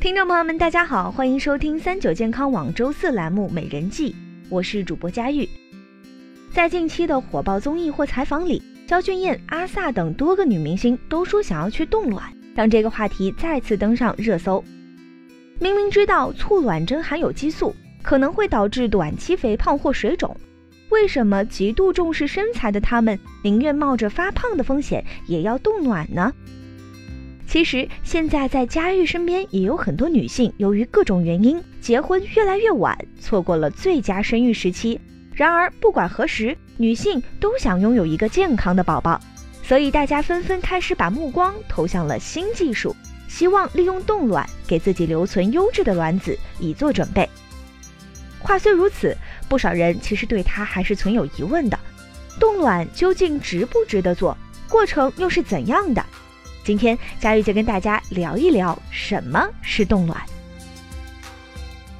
听众朋友们，大家好，欢迎收听三九健康网周四栏目《美人计》，我是主播佳玉。在近期的火爆综艺或采访里，焦俊艳、阿 sa 等多个女明星都说想要去冻卵，让这个话题再次登上热搜。明明知道促卵针含有激素，可能会导致短期肥胖或水肿，为什么极度重视身材的她们宁愿冒着发胖的风险也要冻卵呢？其实，现在在佳玉身边也有很多女性，由于各种原因，结婚越来越晚，错过了最佳生育时期。然而，不管何时，女性都想拥有一个健康的宝宝，所以大家纷纷开始把目光投向了新技术，希望利用冻卵给自己留存优质的卵子，以做准备。话虽如此，不少人其实对它还是存有疑问的：冻卵究竟值不值得做？过程又是怎样的？今天佳玉就跟大家聊一聊什么是冻卵。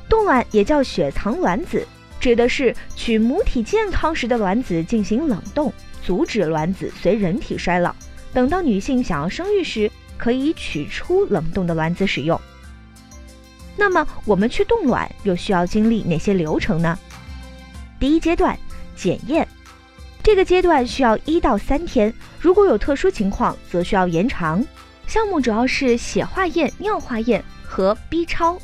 冻卵也叫雪藏卵子，指的是取母体健康时的卵子进行冷冻，阻止卵子随人体衰老，等到女性想要生育时，可以取出冷冻的卵子使用。那么我们去冻卵又需要经历哪些流程呢？第一阶段，检验。这个阶段需要一到三天，如果有特殊情况，则需要延长。项目主要是血化验、尿化验和 B 超。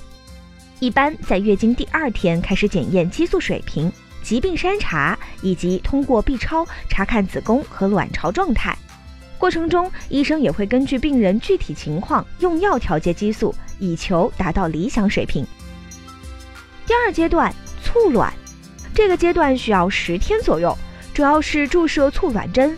一般在月经第二天开始检验激素水平、疾病筛查，以及通过 B 超查看子宫和卵巢状态。过程中，医生也会根据病人具体情况用药调节激素，以求达到理想水平。第二阶段促卵，这个阶段需要十天左右。主要是注射促卵针。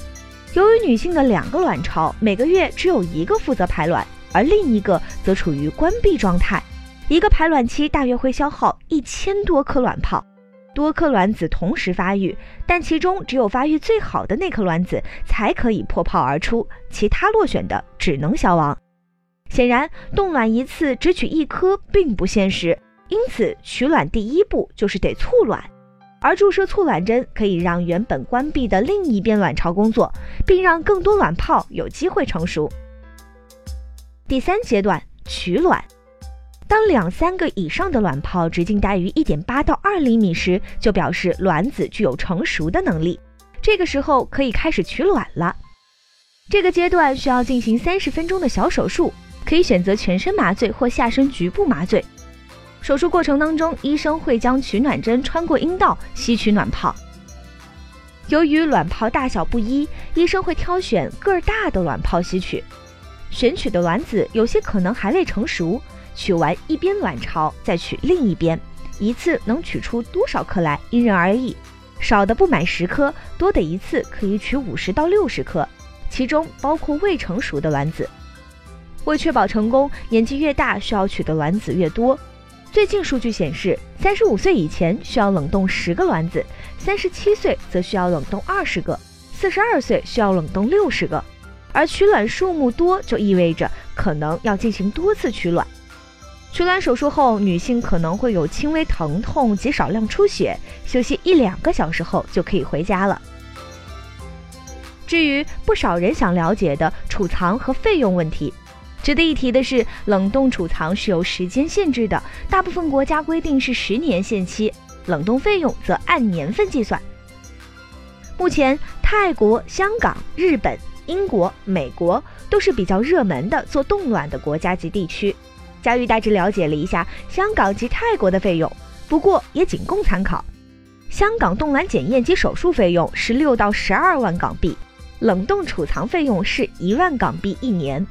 由于女性的两个卵巢每个月只有一个负责排卵，而另一个则处于关闭状态，一个排卵期大约会消耗一千多颗卵泡，多颗卵子同时发育，但其中只有发育最好的那颗卵子才可以破泡而出，其他落选的只能消亡。显然，冻卵一次只取一颗并不现实，因此取卵第一步就是得促卵。而注射促卵针可以让原本关闭的另一边卵巢工作，并让更多卵泡有机会成熟。第三阶段取卵，当两三个以上的卵泡直径大于一点八到二厘米时，就表示卵子具有成熟的能力。这个时候可以开始取卵了。这个阶段需要进行三十分钟的小手术，可以选择全身麻醉或下身局部麻醉。手术过程当中，医生会将取卵针穿过阴道吸取卵泡。由于卵泡大小不一，医生会挑选个儿大的卵泡吸取。选取的卵子有些可能还未成熟，取完一边卵巢再取另一边，一次能取出多少颗来因人而异，少的不满十颗，多的一次可以取五十到六十颗，其中包括未成熟的卵子。为确保成功，年纪越大需要取的卵子越多。最近数据显示，三十五岁以前需要冷冻十个卵子，三十七岁则需要冷冻二十个，四十二岁需要冷冻六十个。而取卵数目多，就意味着可能要进行多次取卵。取卵手术后，女性可能会有轻微疼痛及少量出血，休息一两个小时后就可以回家了。至于不少人想了解的储藏和费用问题。值得一提的是，冷冻储藏是有时间限制的，大部分国家规定是十年限期，冷冻费用则按年份计算。目前，泰国、香港、日本、英国、美国都是比较热门的做冻卵的国家及地区。佳玉大致了解了一下香港及泰国的费用，不过也仅供参考。香港冻卵检验及手术费用是六到十二万港币，冷冻储藏费用是一万港币一年。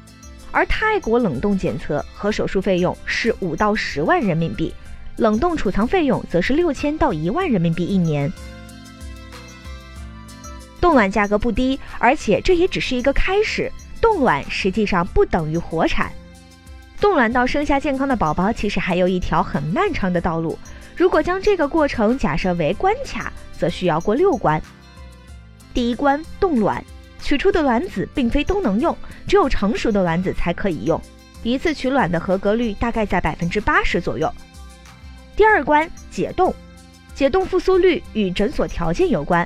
而泰国冷冻检测和手术费用是五到十万人民币，冷冻储藏费用则是六千到一万人民币一年。冻卵价格不低，而且这也只是一个开始。冻卵实际上不等于活产，冻卵到生下健康的宝宝，其实还有一条很漫长的道路。如果将这个过程假设为关卡，则需要过六关。第一关冻卵。取出的卵子并非都能用，只有成熟的卵子才可以用。一次取卵的合格率大概在百分之八十左右。第二关解冻，解冻复苏率与诊所条件有关。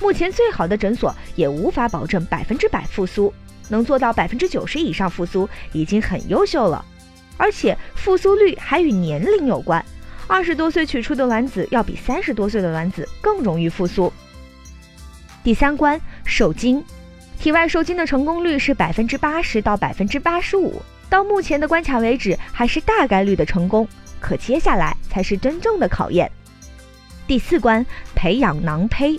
目前最好的诊所也无法保证百分之百复苏，能做到百分之九十以上复苏已经很优秀了。而且复苏率还与年龄有关。二十多岁取出的卵子要比三十多岁的卵子更容易复苏。第三关受精，体外受精的成功率是百分之八十到百分之八十五，到目前的关卡为止还是大概率的成功，可接下来才是真正的考验。第四关培养囊胚，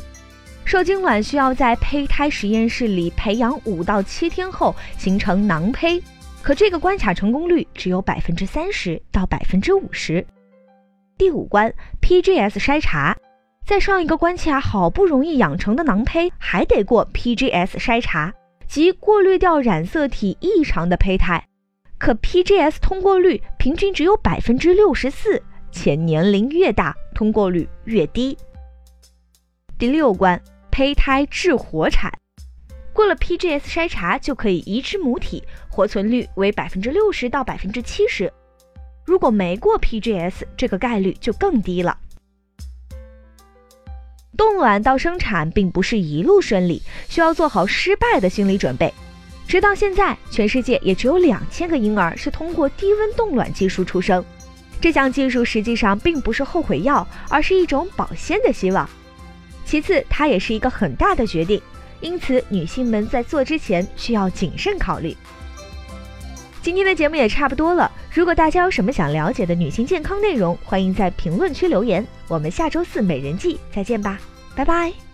受精卵需要在胚胎实验室里培养五到七天后形成囊胚，可这个关卡成功率只有百分之三十到百分之五十。第五关 PGS 筛查。在上一个关卡好不容易养成的囊胚，还得过 PGS 筛查，即过滤掉染色体异常的胚胎。可 PGS 通过率平均只有百分之六十四，且年龄越大，通过率越低。第六关，胚胎致活产，过了 PGS 筛查就可以移植母体，活存率为百分之六十到百分之七十。如果没过 PGS，这个概率就更低了。冻卵到生产并不是一路顺利，需要做好失败的心理准备。直到现在，全世界也只有两千个婴儿是通过低温冻卵技术出生。这项技术实际上并不是后悔药，而是一种保鲜的希望。其次，它也是一个很大的决定，因此女性们在做之前需要谨慎考虑。今天的节目也差不多了，如果大家有什么想了解的女性健康内容，欢迎在评论区留言。我们下周四美人计再见吧。拜拜。